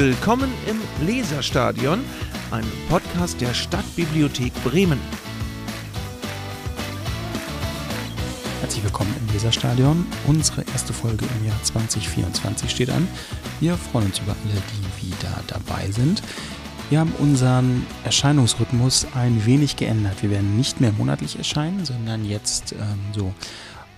Willkommen im Leserstadion, einem Podcast der Stadtbibliothek Bremen. Herzlich willkommen im Leserstadion. Unsere erste Folge im Jahr 2024 steht an. Wir freuen uns über alle, die wieder dabei sind. Wir haben unseren Erscheinungsrhythmus ein wenig geändert. Wir werden nicht mehr monatlich erscheinen, sondern jetzt ähm, so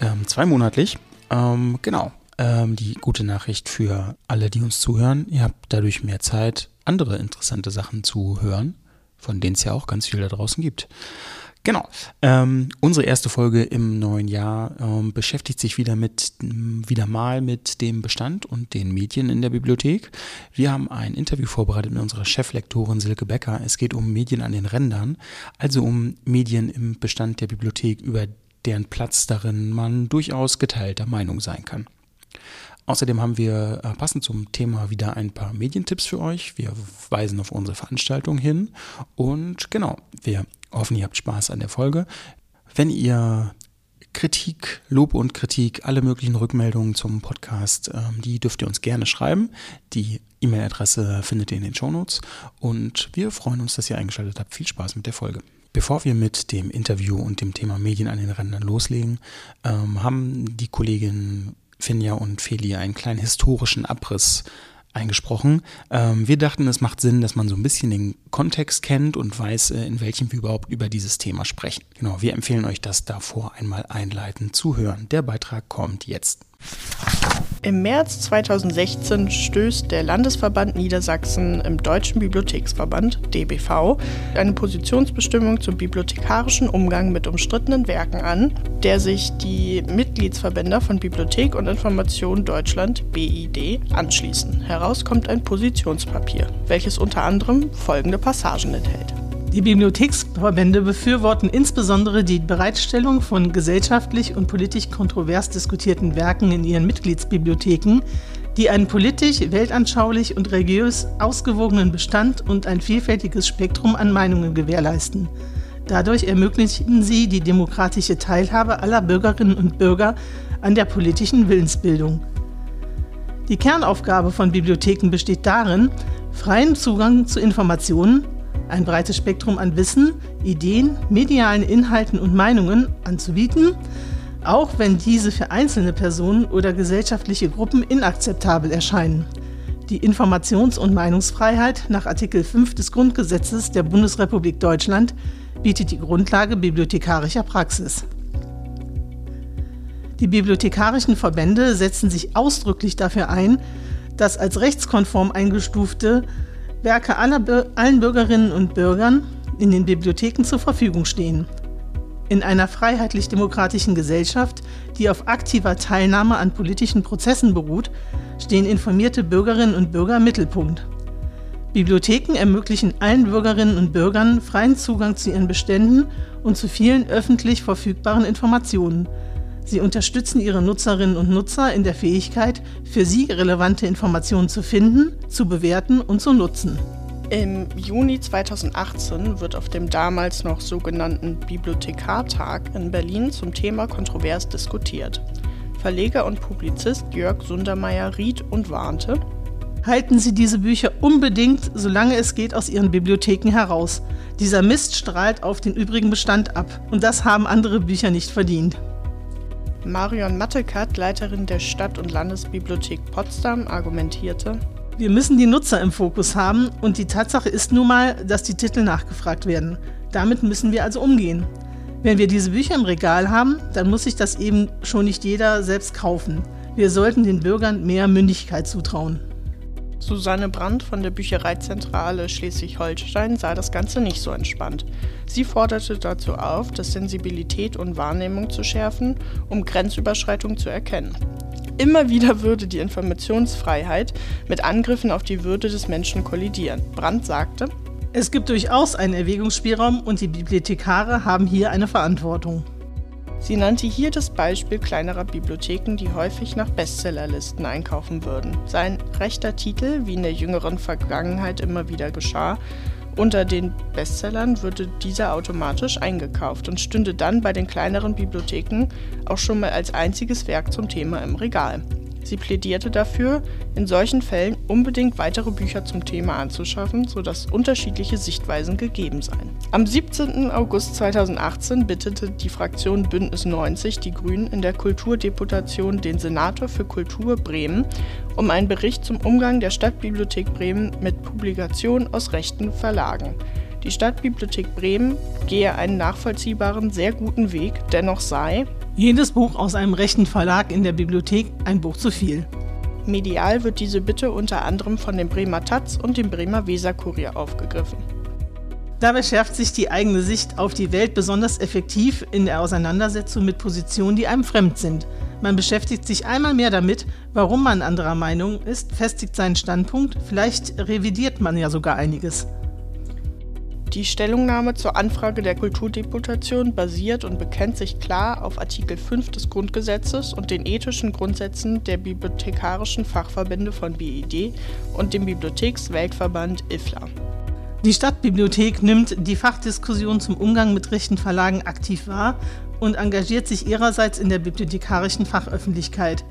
ähm, zweimonatlich. Ähm, genau. Ähm, die gute Nachricht für alle, die uns zuhören. Ihr habt dadurch mehr Zeit, andere interessante Sachen zu hören, von denen es ja auch ganz viel da draußen gibt. Genau. Ähm, unsere erste Folge im neuen Jahr ähm, beschäftigt sich wieder mit wieder mal mit dem Bestand und den Medien in der Bibliothek. Wir haben ein Interview vorbereitet mit unserer Cheflektorin Silke Becker. Es geht um Medien an den Rändern, also um Medien im Bestand der Bibliothek, über deren Platz darin man durchaus geteilter Meinung sein kann. Außerdem haben wir äh, passend zum Thema wieder ein paar Medientipps für euch. Wir weisen auf unsere Veranstaltung hin und genau, wir hoffen, ihr habt Spaß an der Folge. Wenn ihr Kritik, Lob und Kritik, alle möglichen Rückmeldungen zum Podcast, ähm, die dürft ihr uns gerne schreiben. Die E-Mail-Adresse findet ihr in den Shownotes und wir freuen uns, dass ihr eingeschaltet habt. Viel Spaß mit der Folge. Bevor wir mit dem Interview und dem Thema Medien an den Rändern loslegen, ähm, haben die Kolleginnen Finja und Feli einen kleinen historischen Abriss eingesprochen. Ähm, wir dachten, es macht Sinn, dass man so ein bisschen den Kontext kennt und weiß, äh, in welchem wir überhaupt über dieses Thema sprechen. Genau, wir empfehlen euch das davor einmal einleitend zu hören. Der Beitrag kommt jetzt. Im März 2016 stößt der Landesverband Niedersachsen im Deutschen Bibliotheksverband DBV eine Positionsbestimmung zum bibliothekarischen Umgang mit umstrittenen Werken an, der sich die Mitgliedsverbände von Bibliothek und Information Deutschland BID anschließen. Heraus kommt ein Positionspapier, welches unter anderem folgende Passagen enthält. Die Bibliotheksverbände befürworten insbesondere die Bereitstellung von gesellschaftlich und politisch kontrovers diskutierten Werken in ihren Mitgliedsbibliotheken, die einen politisch, weltanschaulich und religiös ausgewogenen Bestand und ein vielfältiges Spektrum an Meinungen gewährleisten. Dadurch ermöglichen sie die demokratische Teilhabe aller Bürgerinnen und Bürger an der politischen Willensbildung. Die Kernaufgabe von Bibliotheken besteht darin, freien Zugang zu Informationen, ein breites Spektrum an Wissen, Ideen, medialen Inhalten und Meinungen anzubieten, auch wenn diese für einzelne Personen oder gesellschaftliche Gruppen inakzeptabel erscheinen. Die Informations- und Meinungsfreiheit nach Artikel 5 des Grundgesetzes der Bundesrepublik Deutschland bietet die Grundlage bibliothekarischer Praxis. Die bibliothekarischen Verbände setzen sich ausdrücklich dafür ein, dass als rechtskonform eingestufte Werke aller, allen Bürgerinnen und Bürgern in den Bibliotheken zur Verfügung stehen. In einer freiheitlich-demokratischen Gesellschaft, die auf aktiver Teilnahme an politischen Prozessen beruht, stehen informierte Bürgerinnen und Bürger im Mittelpunkt. Bibliotheken ermöglichen allen Bürgerinnen und Bürgern freien Zugang zu ihren Beständen und zu vielen öffentlich verfügbaren Informationen – Sie unterstützen ihre Nutzerinnen und Nutzer in der Fähigkeit, für sie relevante Informationen zu finden, zu bewerten und zu nutzen. Im Juni 2018 wird auf dem damals noch sogenannten Bibliothekartag in Berlin zum Thema kontrovers diskutiert. Verleger und Publizist Jörg Sundermeier riet und warnte, Halten Sie diese Bücher unbedingt, solange es geht, aus Ihren Bibliotheken heraus. Dieser Mist strahlt auf den übrigen Bestand ab und das haben andere Bücher nicht verdient. Marion Mattekat, Leiterin der Stadt- und Landesbibliothek Potsdam, argumentierte, wir müssen die Nutzer im Fokus haben und die Tatsache ist nun mal, dass die Titel nachgefragt werden. Damit müssen wir also umgehen. Wenn wir diese Bücher im Regal haben, dann muss sich das eben schon nicht jeder selbst kaufen. Wir sollten den Bürgern mehr Mündigkeit zutrauen. Susanne Brandt von der Büchereizentrale Schleswig-Holstein sah das Ganze nicht so entspannt. Sie forderte dazu auf, das Sensibilität und Wahrnehmung zu schärfen, um Grenzüberschreitungen zu erkennen. Immer wieder würde die Informationsfreiheit mit Angriffen auf die Würde des Menschen kollidieren. Brandt sagte, es gibt durchaus einen Erwägungsspielraum und die Bibliothekare haben hier eine Verantwortung. Sie nannte hier das Beispiel kleinerer Bibliotheken, die häufig nach Bestsellerlisten einkaufen würden. Sein rechter Titel, wie in der jüngeren Vergangenheit immer wieder geschah, unter den Bestsellern würde dieser automatisch eingekauft und stünde dann bei den kleineren Bibliotheken auch schon mal als einziges Werk zum Thema im Regal. Sie plädierte dafür, in solchen Fällen unbedingt weitere Bücher zum Thema anzuschaffen, sodass unterschiedliche Sichtweisen gegeben seien. Am 17. August 2018 bittete die Fraktion Bündnis 90 die Grünen in der Kulturdeputation den Senator für Kultur Bremen um einen Bericht zum Umgang der Stadtbibliothek Bremen mit Publikationen aus rechten Verlagen. Die Stadtbibliothek Bremen gehe einen nachvollziehbaren, sehr guten Weg, dennoch sei jedes Buch aus einem rechten Verlag in der Bibliothek ein Buch zu viel. Medial wird diese Bitte unter anderem von dem Bremer Taz und dem Bremer Weserkurier aufgegriffen. Dabei schärft sich die eigene Sicht auf die Welt besonders effektiv in der Auseinandersetzung mit Positionen, die einem fremd sind. Man beschäftigt sich einmal mehr damit, warum man anderer Meinung ist, festigt seinen Standpunkt, vielleicht revidiert man ja sogar einiges. Die Stellungnahme zur Anfrage der Kulturdeputation basiert und bekennt sich klar auf Artikel 5 des Grundgesetzes und den ethischen Grundsätzen der bibliothekarischen Fachverbände von BID und dem Bibliotheksweltverband IFLA. Die Stadtbibliothek nimmt die Fachdiskussion zum Umgang mit rechten Verlagen aktiv wahr und engagiert sich ihrerseits in der bibliothekarischen Fachöffentlichkeit.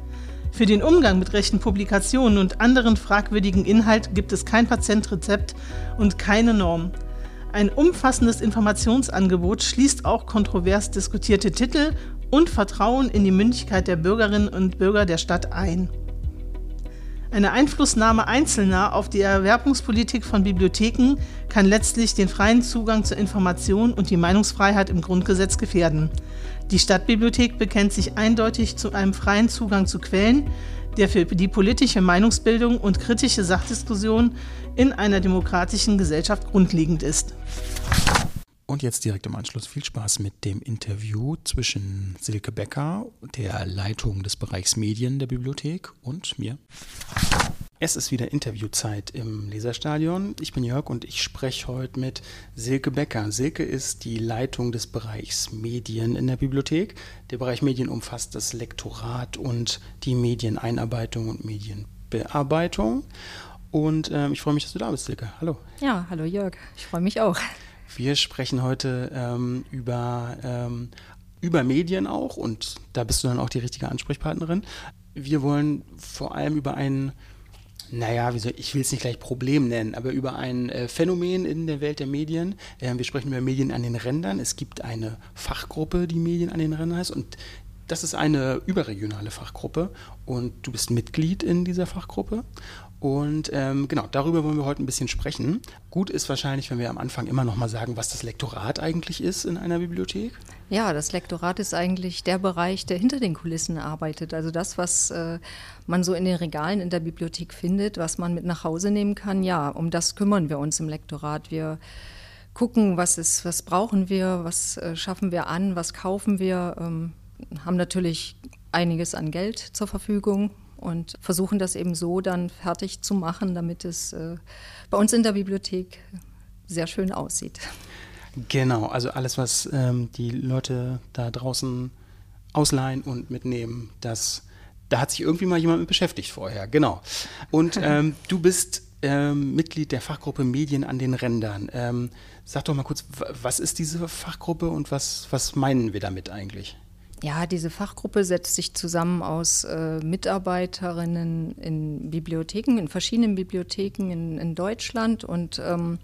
Für den Umgang mit rechten Publikationen und anderen fragwürdigen Inhalt gibt es kein Patientrezept und keine Norm. Ein umfassendes Informationsangebot schließt auch kontrovers diskutierte Titel und Vertrauen in die Mündigkeit der Bürgerinnen und Bürger der Stadt ein. Eine Einflussnahme Einzelner auf die Erwerbungspolitik von Bibliotheken kann letztlich den freien Zugang zur Information und die Meinungsfreiheit im Grundgesetz gefährden. Die Stadtbibliothek bekennt sich eindeutig zu einem freien Zugang zu Quellen, der für die politische Meinungsbildung und kritische Sachdiskussion in einer demokratischen Gesellschaft grundlegend ist. Und jetzt direkt im Anschluss viel Spaß mit dem Interview zwischen Silke Becker, der Leitung des Bereichs Medien der Bibliothek, und mir. Es ist wieder Interviewzeit im Leserstadion. Ich bin Jörg und ich spreche heute mit Silke Becker. Silke ist die Leitung des Bereichs Medien in der Bibliothek. Der Bereich Medien umfasst das Lektorat und die Medieneinarbeitung und Medienbearbeitung. Und ähm, ich freue mich, dass du da bist, Silke. Hallo. Ja, hallo Jörg. Ich freue mich auch. Wir sprechen heute ähm, über, ähm, über Medien auch und da bist du dann auch die richtige Ansprechpartnerin. Wir wollen vor allem über ein naja, soll, ich will es nicht gleich Problem nennen, aber über ein äh, Phänomen in der Welt der Medien. Äh, wir sprechen über Medien an den Rändern. Es gibt eine Fachgruppe, die Medien an den Rändern heißt und das ist eine überregionale Fachgruppe und du bist Mitglied in dieser Fachgruppe. Und ähm, genau, darüber wollen wir heute ein bisschen sprechen. Gut ist wahrscheinlich, wenn wir am Anfang immer noch mal sagen, was das Lektorat eigentlich ist in einer Bibliothek. Ja, das Lektorat ist eigentlich der Bereich, der hinter den Kulissen arbeitet. Also das, was äh, man so in den Regalen in der Bibliothek findet, was man mit nach Hause nehmen kann, ja, um das kümmern wir uns im Lektorat. Wir gucken, was ist, was brauchen wir, was äh, schaffen wir an, was kaufen wir, ähm, haben natürlich einiges an Geld zur Verfügung, und versuchen das eben so dann fertig zu machen, damit es äh, bei uns in der Bibliothek sehr schön aussieht. Genau, also alles, was ähm, die Leute da draußen ausleihen und mitnehmen, das, da hat sich irgendwie mal jemand mit beschäftigt vorher, genau. Und ähm, du bist ähm, Mitglied der Fachgruppe Medien an den Rändern. Ähm, sag doch mal kurz, was ist diese Fachgruppe und was, was meinen wir damit eigentlich? Ja, diese Fachgruppe setzt sich zusammen aus äh, Mitarbeiterinnen in Bibliotheken, in verschiedenen Bibliotheken in, in Deutschland und ähm,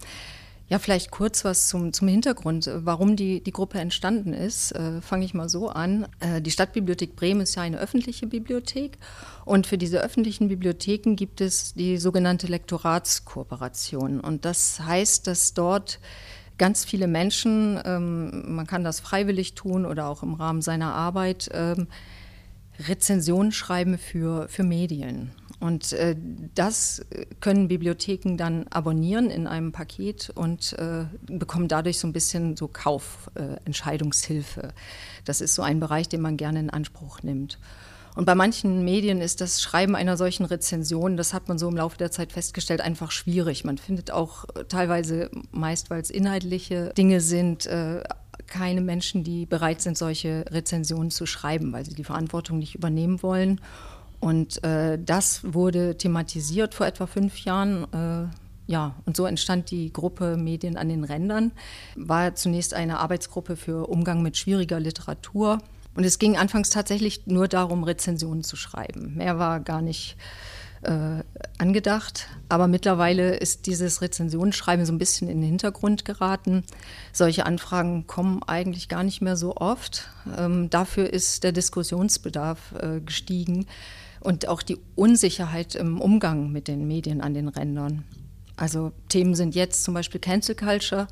ja, vielleicht kurz was zum, zum Hintergrund, warum die, die Gruppe entstanden ist. Äh, Fange ich mal so an. Äh, die Stadtbibliothek Bremen ist ja eine öffentliche Bibliothek und für diese öffentlichen Bibliotheken gibt es die sogenannte Lektoratskooperation. Und das heißt, dass dort ganz viele Menschen, ähm, man kann das freiwillig tun oder auch im Rahmen seiner Arbeit, ähm, Rezensionen schreiben für, für Medien. Und äh, das können Bibliotheken dann abonnieren in einem Paket und äh, bekommen dadurch so ein bisschen so Kaufentscheidungshilfe. Äh, das ist so ein Bereich, den man gerne in Anspruch nimmt. Und bei manchen Medien ist das Schreiben einer solchen Rezension, das hat man so im Laufe der Zeit festgestellt, einfach schwierig. Man findet auch äh, teilweise, meist weil es inhaltliche Dinge sind, äh, keine Menschen, die bereit sind, solche Rezensionen zu schreiben, weil sie die Verantwortung nicht übernehmen wollen. Und äh, das wurde thematisiert vor etwa fünf Jahren. Äh, ja, und so entstand die Gruppe Medien an den Rändern. War zunächst eine Arbeitsgruppe für Umgang mit schwieriger Literatur Und es ging anfangs tatsächlich nur darum, Rezensionen zu schreiben. Mehr war gar nicht äh, angedacht. Aber mittlerweile ist dieses Rezensionsschreiben so ein bisschen in den Hintergrund geraten. Solche Anfragen kommen eigentlich gar nicht mehr so oft. Ähm, dafür ist der Diskussionsbedarf äh, gestiegen und auch die Unsicherheit im Umgang mit den Medien an den Rändern. Also Themen sind jetzt zum Beispiel Cancel Culture.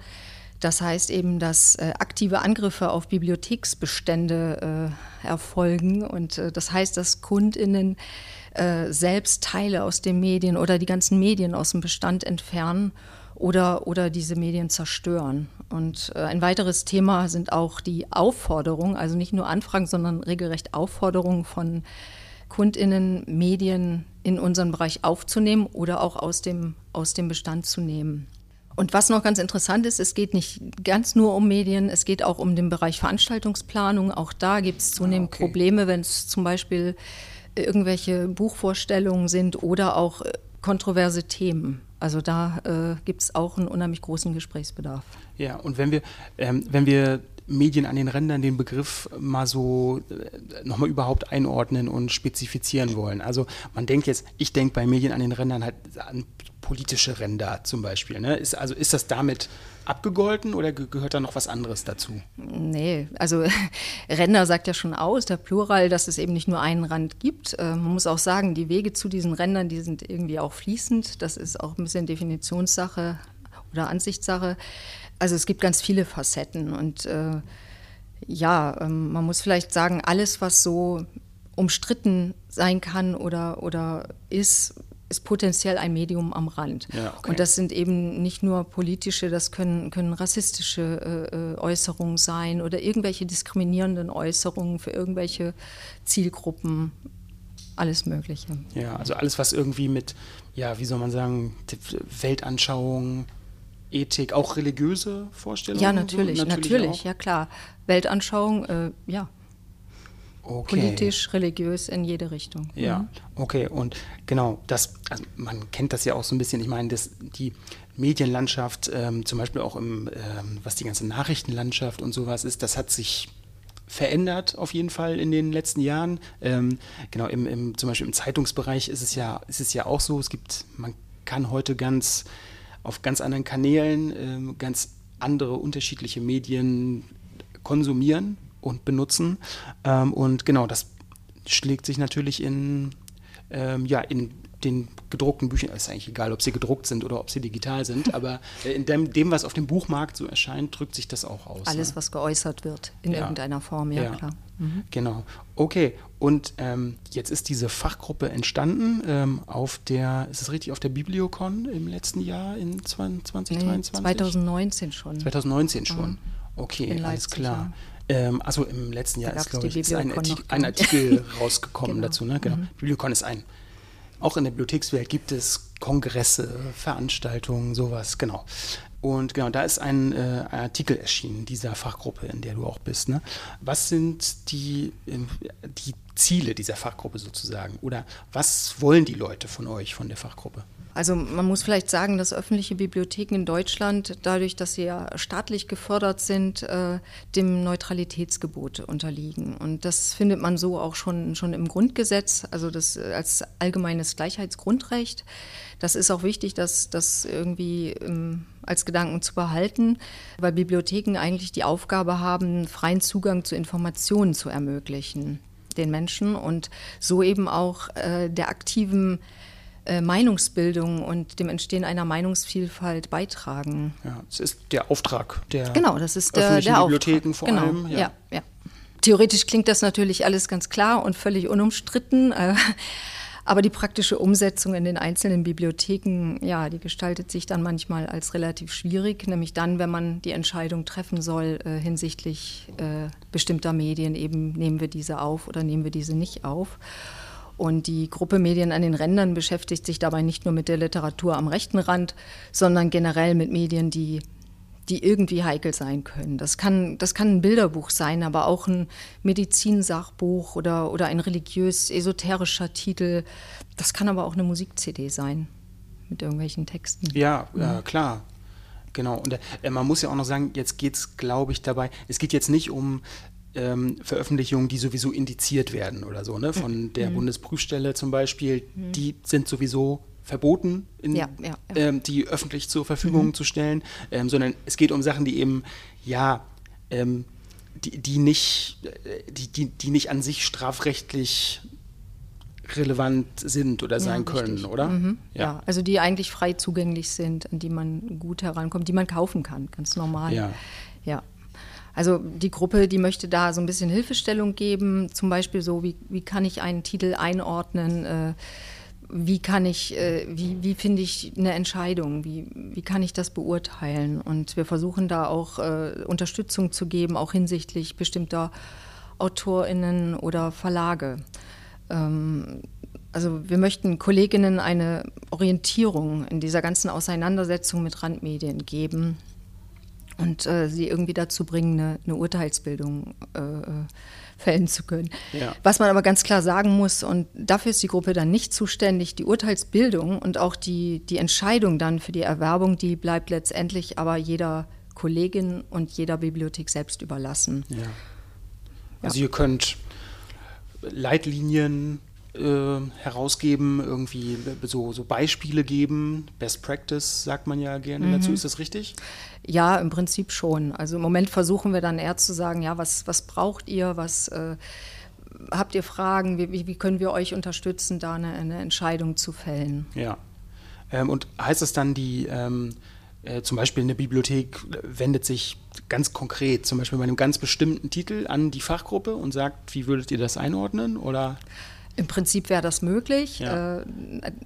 Das heißt eben, dass äh, aktive Angriffe auf Bibliotheksbestände äh, erfolgen. Und äh, das heißt, dass Kundinnen äh, selbst Teile aus den Medien oder die ganzen Medien aus dem Bestand entfernen oder, oder diese Medien zerstören. Und äh, ein weiteres Thema sind auch die Aufforderungen, also nicht nur Anfragen, sondern regelrecht Aufforderungen von Kundinnen, Medien in unseren Bereich aufzunehmen oder auch aus dem, aus dem Bestand zu nehmen. Und was noch ganz interessant ist, es geht nicht ganz nur um Medien, es geht auch um den Bereich Veranstaltungsplanung. Auch da gibt es zunehmend ah, okay. Probleme, wenn es zum Beispiel irgendwelche Buchvorstellungen sind oder auch äh, kontroverse Themen. Also da äh, gibt es auch einen unheimlich großen Gesprächsbedarf. Ja, und wenn wir, ähm, wenn wir Medien an den Rändern den Begriff mal so äh, nochmal überhaupt einordnen und spezifizieren wollen. Also man denkt jetzt, ich denke bei Medien an den Rändern halt an politische Ränder zum Beispiel. Ne? Ist, also ist das damit abgegolten oder gehört da noch was anderes dazu? Nee, also Ränder sagt ja schon aus, der Plural, dass es eben nicht nur einen Rand gibt. Äh, man muss auch sagen, die Wege zu diesen Rändern, die sind irgendwie auch fließend. Das ist auch ein bisschen Definitionssache oder Ansichtssache. Also es gibt ganz viele Facetten und äh, ja, ähm, man muss vielleicht sagen, alles, was so umstritten sein kann oder, oder ist, ist potenziell ein Medium am Rand. Ja, okay. Und das sind eben nicht nur politische, das können, können rassistische äh, äh Äußerungen sein oder irgendwelche diskriminierenden Äußerungen für irgendwelche Zielgruppen. Alles Mögliche. Ja, also alles, was irgendwie mit, ja, wie soll man sagen, Weltanschauung, Ethik, auch religiöse Vorstellungen? Ja, natürlich, so? natürlich, natürlich ja klar. Weltanschauung, äh, ja. Okay. Politisch, religiös, in jede Richtung. Ja, mhm. okay. Und genau, das, also man kennt das ja auch so ein bisschen. Ich meine, das, die Medienlandschaft, ähm, zum Beispiel auch im, ähm, was die ganze Nachrichtenlandschaft und sowas ist, das hat sich verändert auf jeden Fall in den letzten Jahren. Ähm, genau, im, im, zum Beispiel im Zeitungsbereich ist es ja, ist es ja auch so, es gibt, man kann heute ganz auf ganz anderen Kanälen ähm, ganz andere unterschiedliche Medien konsumieren und benutzen. Ähm, und genau, das schlägt sich natürlich in, ähm, ja, in den gedruckten Büchern, ist eigentlich egal, ob sie gedruckt sind oder ob sie digital sind, aber äh, in dem, dem, was auf dem Buchmarkt so erscheint, drückt sich das auch aus. Alles, ne? was geäußert wird, in ja. irgendeiner Form, ja, ja. klar. Mhm. Genau. Okay, und ähm, jetzt ist diese Fachgruppe entstanden ähm, auf der, ist es richtig, auf der Bibliocon im letzten Jahr in 2022? Nee, 2019 schon. 2019 schon. Mhm. Okay, alles klar. Ja. Ähm, also im letzten Jahr ist, glaube ich, ist ein, Artik ein, Artikel rausgekommen genau. dazu. Ne? Genau. Mhm. Bibliocon ist ein auch in der Bibliothekswelt gibt es Kongresse, Veranstaltungen, sowas, genau. Und genau, da ist ein, äh, Artikel erschienen dieser Fachgruppe, in der du auch bist. Ne? Was sind die, äh, die Ziele dieser Fachgruppe sozusagen? Oder was wollen die Leute von euch, von der Fachgruppe? Also man muss vielleicht sagen, dass öffentliche Bibliotheken in Deutschland, dadurch, dass sie ja staatlich gefördert sind, äh, dem Neutralitätsgebot unterliegen. Und das findet man so auch schon, schon im Grundgesetz, also das als allgemeines Gleichheitsgrundrecht. Das ist auch wichtig, dass das irgendwie ähm, als Gedanken zu behalten, weil Bibliotheken eigentlich die Aufgabe haben, freien Zugang zu Informationen zu ermöglichen den Menschen und so eben auch äh, der aktiven äh, Meinungsbildung und dem Entstehen einer Meinungsvielfalt beitragen. Ja, das ist der Auftrag der genau, das ist der, der Bibliotheken Auftrag. vor genau. allem. Ja. ja, ja. Theoretisch klingt das natürlich alles ganz klar und völlig unumstritten. Aber die praktische Umsetzung in den einzelnen Bibliotheken, ja, die gestaltet sich dann manchmal als relativ schwierig, nämlich dann, wenn man die Entscheidung treffen soll äh, hinsichtlich äh, bestimmter Medien, eben nehmen wir diese auf oder nehmen wir diese nicht auf. Und die Gruppe Medien an den Rändern beschäftigt sich dabei nicht nur mit der Literatur am rechten Rand, sondern generell mit Medien, die, die irgendwie heikel sein können. Das kann, das kann ein Bilderbuch sein, aber auch ein Medizinsachbuch oder, oder ein religiös-esoterischer Titel. Das kann aber auch eine Musik-CD sein mit irgendwelchen Texten. Ja, ja klar. Genau. Und äh, man muss ja auch noch sagen, jetzt geht es, glaube ich, dabei, es geht jetzt nicht um ähm, Veröffentlichungen, die sowieso indiziert werden oder so, ne? Von mhm. der mhm. Bundesprüfstelle zum Beispiel, mhm. die sind sowieso verboten, in, ja, ja, ja. Ähm, die öffentlich zur Verfügung mhm. zu stellen, ähm, sondern es geht um Sachen, die eben, ja, ähm, die, die, nicht, die, die, die nicht an sich strafrechtlich relevant sind oder sein ja, können, richtig. oder? Mhm. Ja. ja. also die eigentlich frei zugänglich sind, an die man gut herankommt, die man kaufen kann, ganz normal. Ja. ja. Also die Gruppe, die möchte da so ein bisschen Hilfestellung geben, zum Beispiel so, wie, wie kann ich einen Titel einordnen, äh, wie kann ich, äh, wie, wie finde ich eine Entscheidung, wie, wie kann ich das beurteilen? Und wir versuchen da auch äh, Unterstützung zu geben, auch hinsichtlich bestimmter AutorInnen oder Verlage. Ähm, also wir möchten Kolleginnen eine Orientierung in dieser ganzen Auseinandersetzung mit Randmedien geben und äh, sie irgendwie dazu bringen, eine, eine Urteilsbildung äh, fällen zu können. Ja. Was man aber ganz klar sagen muss, und dafür ist die Gruppe dann nicht zuständig, die Urteilsbildung und auch die, die Entscheidung dann für die Erwerbung, die bleibt letztendlich aber jeder Kollegin und jeder Bibliothek selbst überlassen. Ja. Also ihr könnt Leitlinien äh, herausgeben, irgendwie so, so Beispiele geben. Best Practice sagt man ja gerne mhm. dazu. Ist das richtig? Ja, im Prinzip schon. Also im Moment versuchen wir dann eher zu sagen, ja, was, was braucht ihr, was äh, habt ihr Fragen, wie, wie können wir euch unterstützen, da eine, eine Entscheidung zu fällen. Ja. Ähm, und heißt das dann, die ähm, äh, zum Beispiel eine Bibliothek wendet sich ganz konkret, zum Beispiel bei einem ganz bestimmten Titel an die Fachgruppe und sagt, wie würdet ihr das einordnen? Oder? Im Prinzip wäre das möglich. Ja. Äh,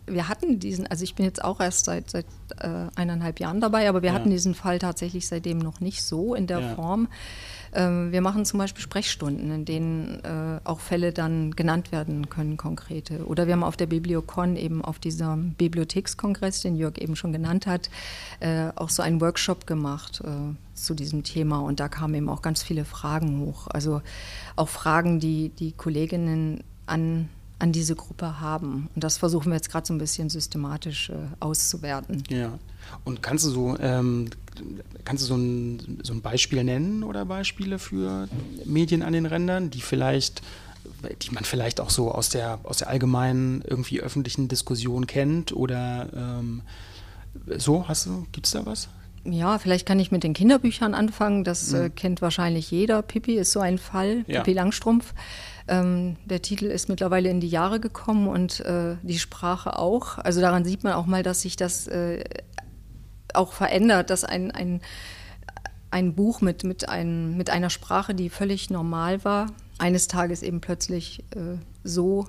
wir hatten diesen, also ich bin jetzt auch erst seit, seit äh, eineinhalb Jahren dabei, aber wir ja. hatten diesen Fall tatsächlich seitdem noch nicht so in der ja. Form. Ähm, wir machen zum Beispiel Sprechstunden, in denen äh, auch Fälle dann genannt werden können, konkrete. Oder wir haben auf der Bibliocon eben auf diesem Bibliothekskongress, den Jörg eben schon genannt hat, auch so einen Workshop gemacht zu diesem Thema. Und da kamen eben auch ganz viele Fragen hoch. Also auch Fragen, die die Kolleginnen an an diese Gruppe haben. Und das versuchen wir jetzt gerade so ein bisschen systematisch äh, auszuwerten. Ja. Und kannst du so, ähm, kannst du so ein, so ein Beispiel nennen oder Beispiele für Medien an den Rändern, die vielleicht die man vielleicht auch so aus der, aus der allgemeinen irgendwie öffentlichen Diskussion kennt oder ähm, so, hast du, gibt es da was? Ja, vielleicht kann ich mit den Kinderbüchern anfangen. Das mhm. äh, kennt wahrscheinlich jeder. Pippi ist so ein Fall, ja. Pippi Langstrumpf. Ähm, der Titel ist mittlerweile in die Jahre gekommen und äh, die Sprache auch. Also daran sieht man auch mal, dass sich das äh, auch verändert, dass ein, ein, ein Buch mit, mit, ein, mit einer Sprache, die völlig normal war, eines Tages eben plötzlich äh, so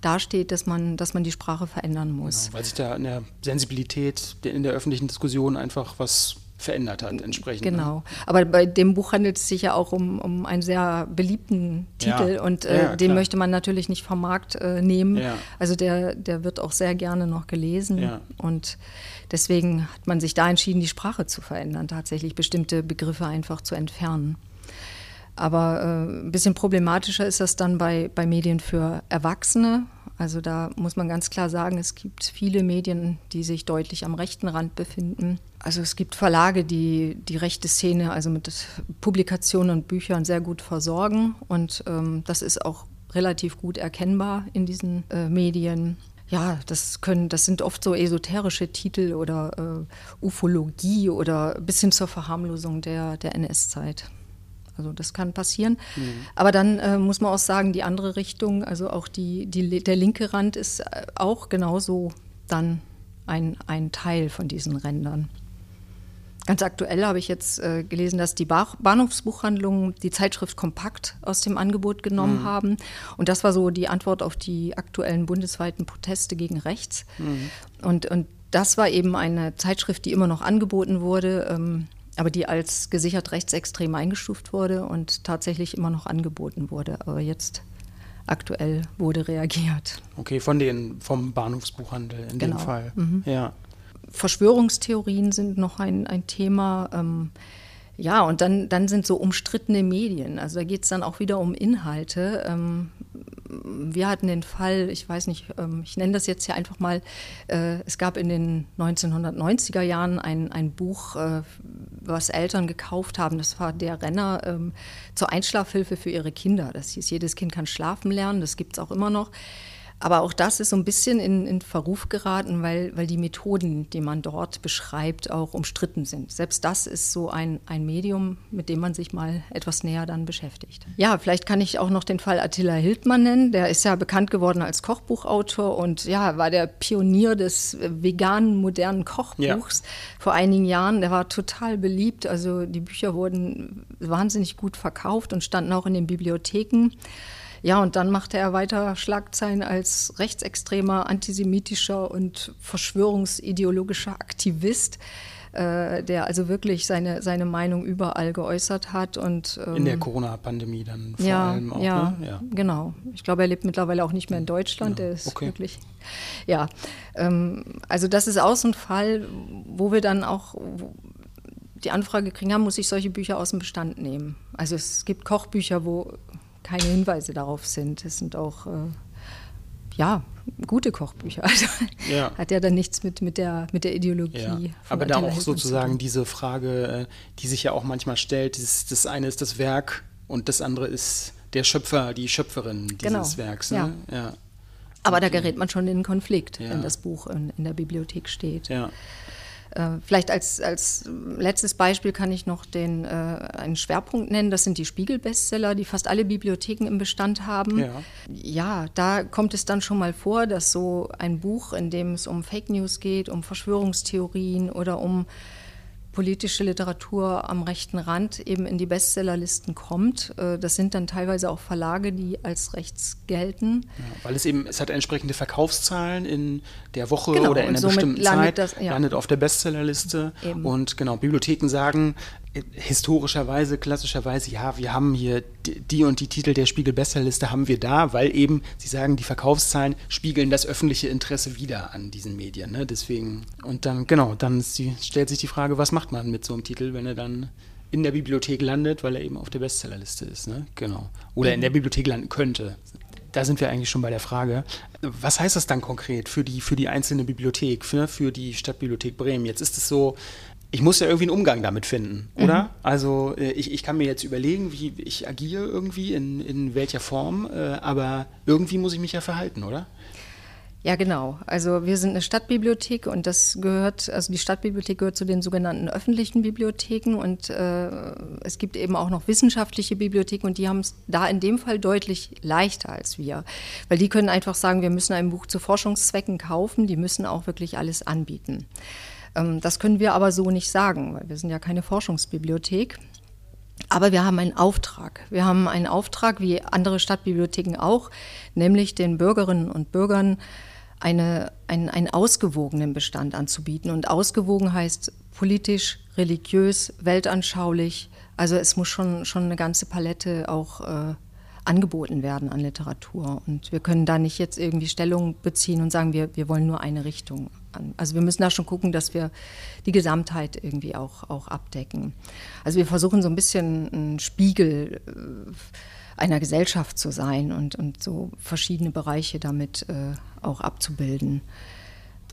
dasteht, dass man, dass man die Sprache verändern muss. Genau, weil sich da in der Sensibilität in der öffentlichen Diskussion einfach was verändert hat entsprechend. Ne? Genau. Aber bei dem Buch handelt es sich ja auch um, um einen sehr beliebten Titel ja. und äh, ja, den möchte man natürlich nicht vom Markt äh, nehmen. Ja. Also der, der wird auch sehr gerne noch gelesen und deswegen hat man sich da entschieden, die Sprache zu verändern, tatsächlich bestimmte Begriffe einfach zu entfernen. Aber äh, ein bisschen problematischer ist das dann bei, bei Medien für Erwachsene. Also da muss man ganz klar sagen, es gibt viele Medien, die sich deutlich am rechten Rand befinden. Also es gibt Verlage, die die rechte Szene also mit Publikationen und Büchern sehr gut versorgen. Und ähm, das ist auch relativ gut erkennbar in diesen äh, Medien. Ja, das können, das sind oft so esoterische Titel oder äh, Ufologie oder bis hin zur Verharmlosung der, der NS-Zeit. Also das kann passieren. Mhm. Aber dann äh, muss man auch sagen, die andere Richtung, also auch die, die, der linke Rand ist äh, auch genauso dann ein, ein Teil von diesen Rändern. Ganz aktuell habe ich jetzt äh, gelesen, dass die ba Bahnhofsbuchhandlungen die Zeitschrift Kompakt aus dem Angebot genommen mhm. haben. Und das war so die Antwort auf die aktuellen bundesweiten Proteste gegen rechts. Mhm. Und, und das war eben eine Zeitschrift, die immer noch angeboten wurde. Ähm, aber die als gesichert rechtsextrem eingestuft wurde und tatsächlich immer noch angeboten wurde. Aber jetzt aktuell wurde reagiert. Okay, von den, vom Bahnhofsbuchhandel in genau. dem Fall. Mhm. Ja. Verschwörungstheorien sind noch ein, ein Thema. Ähm, ja, und dann, dann sind so umstrittene Medien. Also da geht es dann auch wieder um Inhalte. Ähm, wir hatten den Fall, ich weiß nicht, ähm, ich nenne das jetzt hier einfach mal, äh, es gab in den 1990er Jahren ein, ein Buch, äh, was Eltern gekauft haben. Das war der Renner ähm, zur Einschlafhilfe für ihre Kinder. Das hieß, jedes Kind kann schlafen lernen, das gibt es auch immer noch. Aber auch das ist so ein bisschen in, in Verruf geraten, weil, weil die Methoden, die man dort beschreibt, auch umstritten sind. Selbst das ist so ein, ein Medium, mit dem man sich mal etwas näher dann beschäftigt. Ja, vielleicht kann ich auch noch den Fall Attila Hildmann nennen. Der ist ja bekannt geworden als Kochbuchautor und ja, war der Pionier des veganen, modernen Kochbuchs ja. vor einigen Jahren. Der war total beliebt. Also die Bücher wurden wahnsinnig gut verkauft und standen auch in den Bibliotheken. Ja, und dann machte er weiter Schlagzeilen als rechtsextremer, antisemitischer und verschwörungsideologischer Aktivist äh, der also wirklich seine, seine Meinung überall geäußert hat. Und, ähm, in der Corona-Pandemie dann vor ja, allem auch. Ja, ne? ja, genau. Ich glaube, er lebt mittlerweile auch nicht mehr in Deutschland. Ja, er ist okay. wirklich. Ja, ähm, also das ist auch so ein Fall, wo wir dann auch die Anfrage kriegen, ja, muss ich solche Bücher aus dem Bestand nehmen. Also es gibt Kochbücher, wo keine Hinweise darauf sind. Es sind auch äh, ja, gute Kochbücher. Also ja. hat ja dann nichts mit, mit, der, mit der Ideologie. Ja. Aber da auch sozusagen diese Frage, äh, die sich ja auch manchmal stellt, das, das eine ist das Werk und das andere ist der Schöpfer, die Schöpferin dieses genau. Werks. Ne? Ja. ja. Aber da gerät man schon in einen Konflikt, wenn das Buch in, in der Bibliothek steht. Ja. Äh, vielleicht als, als letztes Beispiel kann ich noch den, äh, einen Schwerpunkt nennen. Das sind die Spiegel-Bestseller, die fast alle Bibliotheken im Bestand haben. Ja. ja, da kommt es dann schon mal vor, dass so ein Buch, in dem es um Fake News geht, um Verschwörungstheorien oder um politische Literatur am rechten Rand eben in die Bestsellerlisten kommt. Äh, das sind dann teilweise auch Verlage, die als rechts gelten. Ja, weil es eben, es hat entsprechende Verkaufszahlen in der Woche genau, oder in einer bestimmten Zeit, das, ja. landet auf der Bestsellerliste. Eben. Und genau, Bibliotheken sagen, historischerweise, klassischerweise, ja, wir haben hier die und die Titel der Spiegel-Bestsellerliste haben wir da, weil eben, Sie sagen, die Verkaufszahlen spiegeln das öffentliche Interesse wieder an diesen Medien. Ne? Deswegen, und dann, genau, dann die, stellt sich die Frage, was macht man mit so einem Titel, wenn er dann in der Bibliothek landet, weil er eben auf der Bestsellerliste ist, ne? Genau. Oder in der Bibliothek landen könnte. Da sind wir eigentlich schon bei der Frage. Was heißt das dann konkret für die, für die einzelne Bibliothek, für, für die Stadtbibliothek Bremen? Jetzt ist es so, ich muss ja irgendwie einen Umgang damit finden, oder? Mhm. Also äh, ich, ich kann mir jetzt überlegen, wie ich agiere irgendwie, in, in welcher Form, äh, aber irgendwie muss ich mich ja verhalten, oder? Ja, genau. Also wir sind eine Stadtbibliothek und das gehört, also die Stadtbibliothek gehört zu den sogenannten öffentlichen Bibliotheken und äh, es gibt eben auch noch wissenschaftliche Bibliotheken und die haben es da in dem Fall deutlich leichter als wir, weil die können einfach sagen, wir müssen ein Buch zu Forschungszwecken kaufen, die müssen auch wirklich alles anbieten. Ähm, das können wir aber so nicht sagen, weil wir sind ja keine Forschungsbibliothek. Aber wir haben einen Auftrag. Wir haben einen Auftrag, wie andere Stadtbibliotheken auch, nämlich den Bürgerinnen und Bürgern eine, einen, einen ausgewogenen Bestand anzubieten. Und ausgewogen heißt politisch, religiös, weltanschaulich. Also es muss schon, schon eine ganze Palette auch äh, angeboten werden an Literatur. Und wir können da nicht jetzt irgendwie Stellung beziehen und sagen, wir, wir wollen nur eine Richtung. Also wir müssen da schon gucken, dass wir die Gesamtheit irgendwie auch, auch abdecken. Also wir versuchen so ein bisschen ein Spiegel äh, einer Gesellschaft zu sein und, und so verschiedene Bereiche damit äh, auch abzubilden.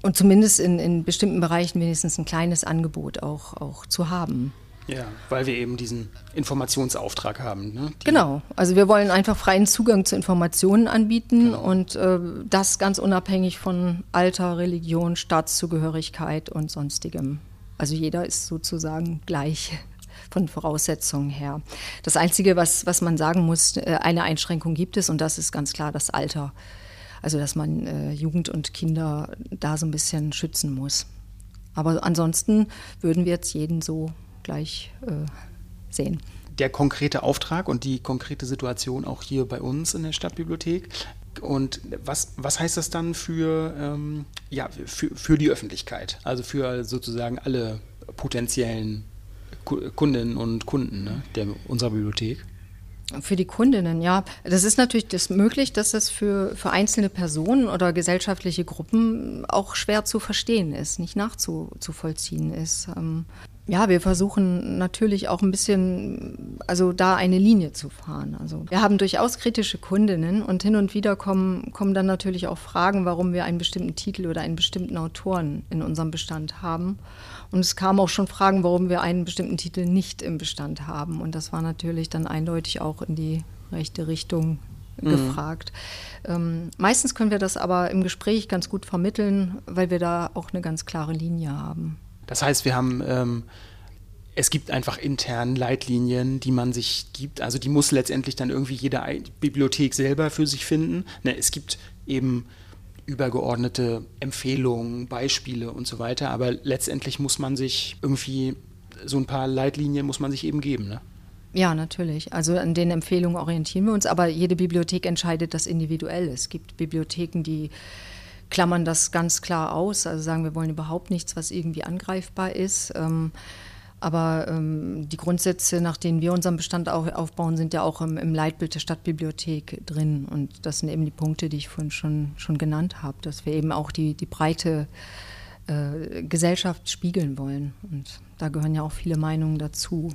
Und zumindest in, in bestimmten Bereichen wenigstens ein kleines Angebot auch, auch zu haben. Ja, weil wir eben diesen Informationsauftrag haben. Ne? genau, also wir wollen einfach freien Zugang zu Informationen anbieten genau. und äh, das ganz unabhängig von Alter, Religion, Staatszugehörigkeit und sonstigem. Also jeder ist sozusagen gleich von Voraussetzungen her. Das Einzige, was, was man sagen muss, äh, eine Einschränkung gibt es und das ist ganz klar das Alter. Also dass man äh, Jugend und Kinder da so ein bisschen schützen muss. Aber ansonsten würden wir jetzt jeden so gleich äh, sehen. Der konkrete Auftrag und die konkrete Situation auch hier bei uns in der Stadtbibliothek. Und was, was heißt das dann für, ähm, ja, für, für die Öffentlichkeit? Also für sozusagen alle potenziellen Kundinnen und Kunden ne, der, unserer Bibliothek? Für die Kundinnen, ja. Das ist natürlich das möglich, dass es für, für einzelne Personen oder gesellschaftliche Gruppen auch schwer zu verstehen ist, nicht nachzuvollziehen ist. Ja, wir versuchen natürlich auch ein bisschen, also da eine Linie zu fahren. Also wir haben durchaus kritische Kundinnen und hin und wieder kommen, kommen dann natürlich auch Fragen, warum wir einen bestimmten Titel oder einen bestimmten Autoren in unserem Bestand haben. Und es kamen auch schon Fragen, warum wir einen bestimmten Titel nicht im Bestand haben. Und das war natürlich dann eindeutig auch in die rechte Richtung mhm. gefragt. Ähm, meistens können wir das aber im Gespräch ganz gut vermitteln, weil wir da auch eine ganz klare Linie haben. Das heißt, wir haben, ähm, es gibt einfach intern Leitlinien, die man sich gibt. Also die muss letztendlich dann irgendwie jede Bibliothek selber für sich finden. Ne, es gibt eben übergeordnete Empfehlungen, Beispiele und so weiter, aber letztendlich muss man sich irgendwie so ein paar Leitlinien muss man sich eben geben. Ne? Ja, natürlich. Also an den Empfehlungen orientieren wir uns, aber jede Bibliothek entscheidet das individuell. Es gibt Bibliotheken, die klammern das ganz klar aus, also sagen, wir wollen überhaupt nichts, was irgendwie angreifbar ist. Ähm, aber ähm, die Grundsätze, nach denen wir unseren Bestand auch aufbauen, sind ja auch im, im, Leitbild der Stadtbibliothek drin. Und das sind eben die Punkte, die ich vorhin schon, schon genannt habe, dass wir eben auch die, die breite äh, Gesellschaft spiegeln wollen. Und da gehören ja auch viele Meinungen dazu.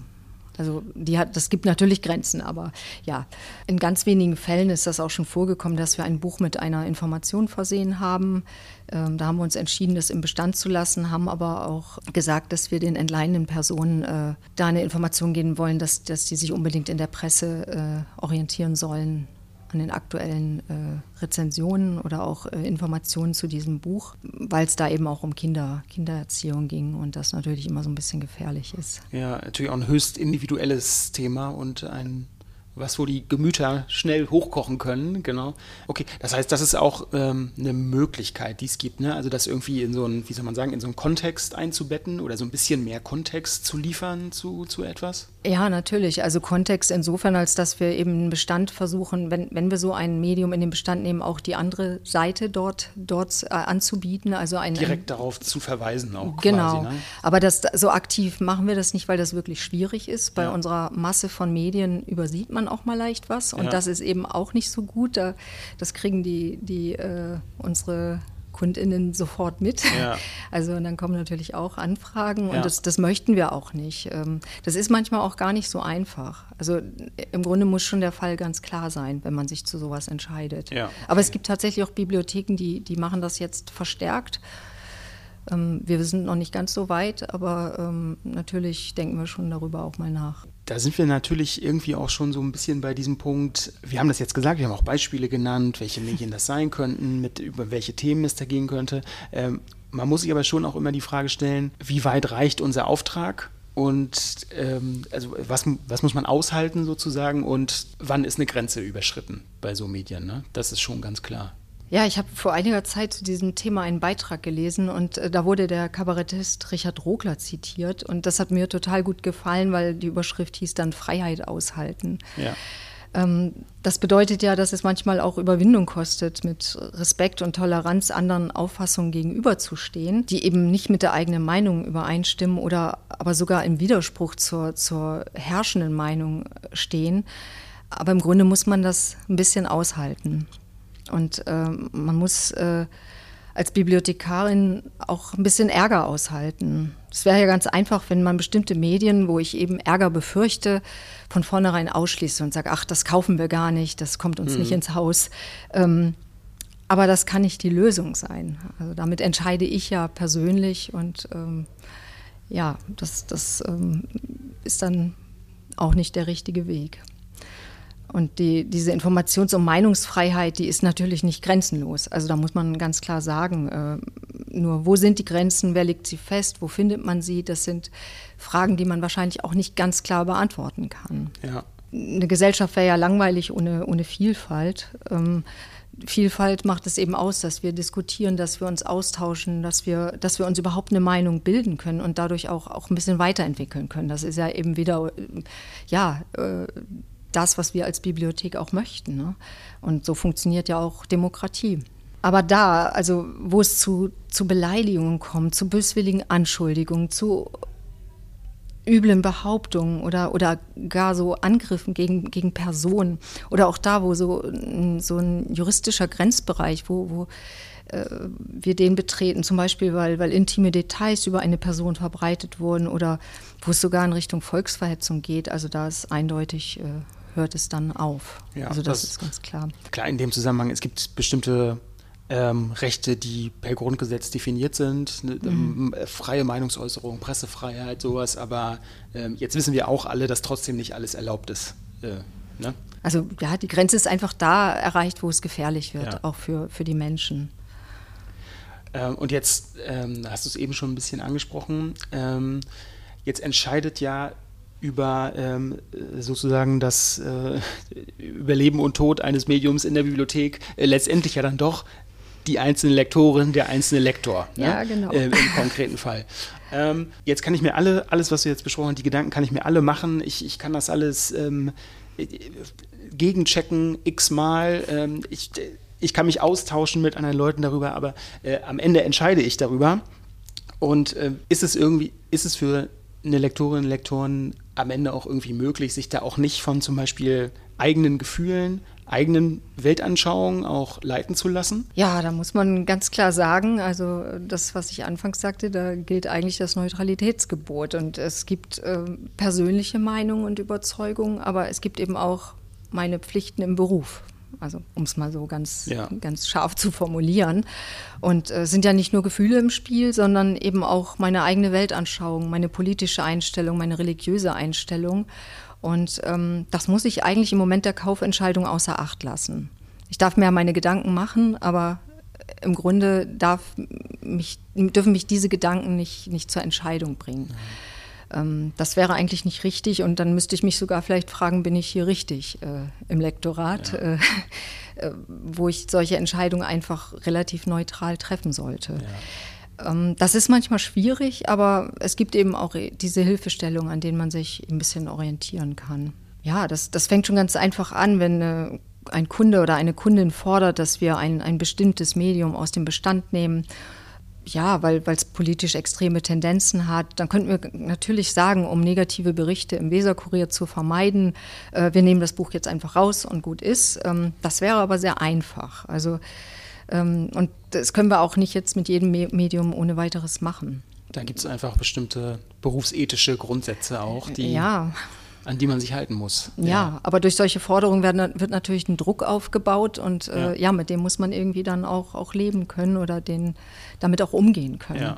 Also die hat, das gibt natürlich Grenzen, aber ja, in ganz wenigen Fällen ist das auch schon vorgekommen, dass wir ein Buch mit einer Information versehen haben. Ähm, da haben wir uns entschieden, das im Bestand zu lassen, haben aber auch gesagt, dass wir den entleihenden Personen äh, da eine Information geben wollen, dass, dass die sich unbedingt in der Presse äh, orientieren sollen an den aktuellen äh, Rezensionen oder auch äh, Informationen zu diesem Buch, weil es da eben auch um Kinder, Kindererziehung ging und das natürlich immer so ein bisschen gefährlich ist. Ja, natürlich auch ein höchst individuelles Thema und ein was, wo die Gemüter schnell hochkochen können, genau. Okay, das heißt, das ist auch ähm, eine Möglichkeit, die es gibt, ne? Also das irgendwie in so einen, wie soll man sagen, in so einen Kontext einzubetten oder so ein bisschen mehr Kontext zu liefern zu, zu etwas? Ja, natürlich. Also Kontext insofern, als dass wir eben einen Bestand versuchen, wenn, wenn wir so ein Medium in den Bestand nehmen, auch die andere Seite dort, dort äh, anzubieten. Also ein, Direkt ein, darauf zu verweisen auch. Genau. Quasi, ne? Aber das, so aktiv machen wir das nicht, weil das wirklich schwierig ist. Bei ja. unserer Masse von Medien übersieht man auch mal leicht was und ja. das ist eben auch nicht so gut. Da, das kriegen die, die äh, unsere KundInnen sofort mit. Ja. Also und dann kommen natürlich auch Anfragen ja. und das, das möchten wir auch nicht. Ähm, das ist manchmal auch gar nicht so einfach. Also im Grunde muss schon der Fall ganz klar sein, wenn man sich zu sowas entscheidet. Ja. Aber es gibt tatsächlich auch Bibliotheken, die, die machen das jetzt verstärkt. Ähm, wir sind noch nicht ganz so weit, aber ähm, natürlich denken wir schon darüber auch mal nach. Da sind wir natürlich irgendwie auch schon so ein bisschen bei diesem Punkt. Wir haben das jetzt gesagt, wir haben auch Beispiele genannt, welche Medien das sein könnten, mit über welche Themen es da gehen könnte. Ähm, man muss sich aber schon auch immer die Frage stellen, wie weit reicht unser Auftrag? Und ähm, also was, was muss man aushalten sozusagen und wann ist eine Grenze überschritten bei so Medien? Ne? Das ist schon ganz klar. Ja, ich habe vor einiger Zeit zu diesem Thema einen Beitrag gelesen und äh, da wurde der Kabarettist Richard Rogler zitiert und das hat mir total gut gefallen, weil die Überschrift hieß dann Freiheit aushalten. Ja. Ähm, das bedeutet ja, dass es manchmal auch Überwindung kostet, mit Respekt und Toleranz anderen Auffassungen gegenüberzustehen, die eben nicht mit der eigenen Meinung übereinstimmen oder aber sogar im Widerspruch zur, zur herrschenden Meinung stehen. Aber im Grunde muss man das ein bisschen aushalten. Und äh, man muss äh, als Bibliothekarin auch ein bisschen Ärger aushalten. Es wäre ja ganz einfach, wenn man bestimmte Medien, wo ich eben Ärger befürchte, von vornherein ausschließe und sage, ach, das kaufen wir gar nicht, das kommt uns mhm. nicht ins Haus. Ähm, aber das kann nicht die Lösung sein. Also damit entscheide ich ja persönlich und ähm, ja, das, das ähm, ist dann auch nicht der richtige Weg. Und die, diese Informations- und Meinungsfreiheit, die ist natürlich nicht grenzenlos. Also da muss man ganz klar sagen, äh, nur wo sind die Grenzen, wer legt sie fest, wo findet man sie, das sind Fragen, die man wahrscheinlich auch nicht ganz klar beantworten kann. Ja. Eine Gesellschaft wäre ja langweilig ohne, ohne Vielfalt. Ähm, Vielfalt macht es eben aus, dass wir diskutieren, dass wir uns austauschen, dass wir, dass wir uns überhaupt eine Meinung bilden können und dadurch auch, auch ein bisschen weiterentwickeln können. Das ist ja eben wieder, äh, ja, äh, das, was wir als Bibliothek auch möchten. Ne? Und so funktioniert ja auch Demokratie. Aber da, also wo es zu, zu Beleidigungen kommt, zu böswilligen Anschuldigungen, zu üblen Behauptungen oder, oder gar so Angriffen gegen, gegen Personen. Oder auch da, wo so, so ein juristischer Grenzbereich, wo, wo äh, wir den betreten, zum Beispiel, weil, weil intime Details über eine Person verbreitet wurden oder wo es sogar in Richtung Volksverhetzung geht. Also da ist eindeutig, äh, hört es dann auf. Ja, also das, das ist ganz klar. Klar, in dem Zusammenhang, es gibt bestimmte ähm, Rechte, die per Grundgesetz definiert sind, ne, mhm. ähm, freie Meinungsäußerung, Pressefreiheit, sowas, aber ähm, jetzt wissen wir auch alle, dass trotzdem nicht alles erlaubt ist. Äh, ne? Also ja, die Grenze ist einfach da erreicht, wo es gefährlich wird, ja. auch für, für die Menschen. Ähm, und jetzt ähm, hast du es eben schon ein bisschen angesprochen. Jetzt entscheidet ja über ähm, sozusagen das äh, Überleben und Tod eines Mediums in der Bibliothek äh, letztendlich ja dann doch die einzelne Lektorin, der einzelne Lektor. Ne? Ja, genau. Äh, Im konkreten Fall. Ähm, jetzt kann ich mir alle, alles, was wir jetzt besprochen haben, die Gedanken kann ich mir alle machen. Ich, ich kann das alles ähm, gegenchecken, x-mal. Ähm, ich ich kann mich austauschen mit anderen Leuten darüber, aber äh, am Ende entscheide ich darüber. Und äh, ist es irgendwie, ist es für eine Lektorin, Lektoren am Ende auch irgendwie möglich, sich da auch nicht von zum Beispiel eigenen Gefühlen, eigenen Weltanschauungen auch leiten zu lassen? Ja, da muss man ganz klar sagen, also das, was ich anfangs sagte, da gilt eigentlich das Neutralitätsgebot. Und es gibt äh, persönliche Meinungen und Überzeugungen, aber es gibt eben auch meine Pflichten im Beruf. Also um es mal so ganz, ja. ganz scharf zu formulieren. Und äh, sind ja nicht nur Gefühle im Spiel, sondern eben auch meine eigene Weltanschauung, meine politische Einstellung, meine religiöse Einstellung. Und ähm, das muss ich eigentlich im Moment der Kaufentscheidung außer Acht lassen. Ich darf mir meine Gedanken machen, aber im Grunde darf mich, dürfen mich diese Gedanken nicht, nicht zur Entscheidung bringen. Mhm. Ähm, das wäre eigentlich nicht richtig und dann müsste ich mich sogar vielleicht fragen, bin ich hier richtig äh, im Lektorat, ja. äh, äh, wo ich solche Entscheidungen einfach relativ neutral treffen sollte. Ja. Ähm, das ist manchmal schwierig, aber es gibt eben auch diese Hilfestellungen, an denen man sich ein bisschen orientieren kann. Ja, das, das fängt schon ganz einfach an, wenn äh, ein Kunde oder eine Kundin fordert, dass wir ein, ein bestimmtes Medium aus dem Bestand nehmen ja, weil es politisch extreme Tendenzen hat, dann könnten wir natürlich sagen, um negative Berichte im Weserkurier zu vermeiden, äh, wir nehmen das Buch jetzt einfach raus und gut ist. Ähm, das wäre aber sehr einfach. Also, ähm, und das können wir auch nicht jetzt mit jedem Medium ohne weiteres machen. Da gibt es einfach bestimmte berufsethische Grundsätze auch, die. Ja an die man sich halten muss. Ja, ja. aber durch solche Forderungen werden, wird natürlich ein Druck aufgebaut und äh, ja. ja. mit dem muss man irgendwie dann auch, auch leben können oder den, damit auch umgehen können. Ja.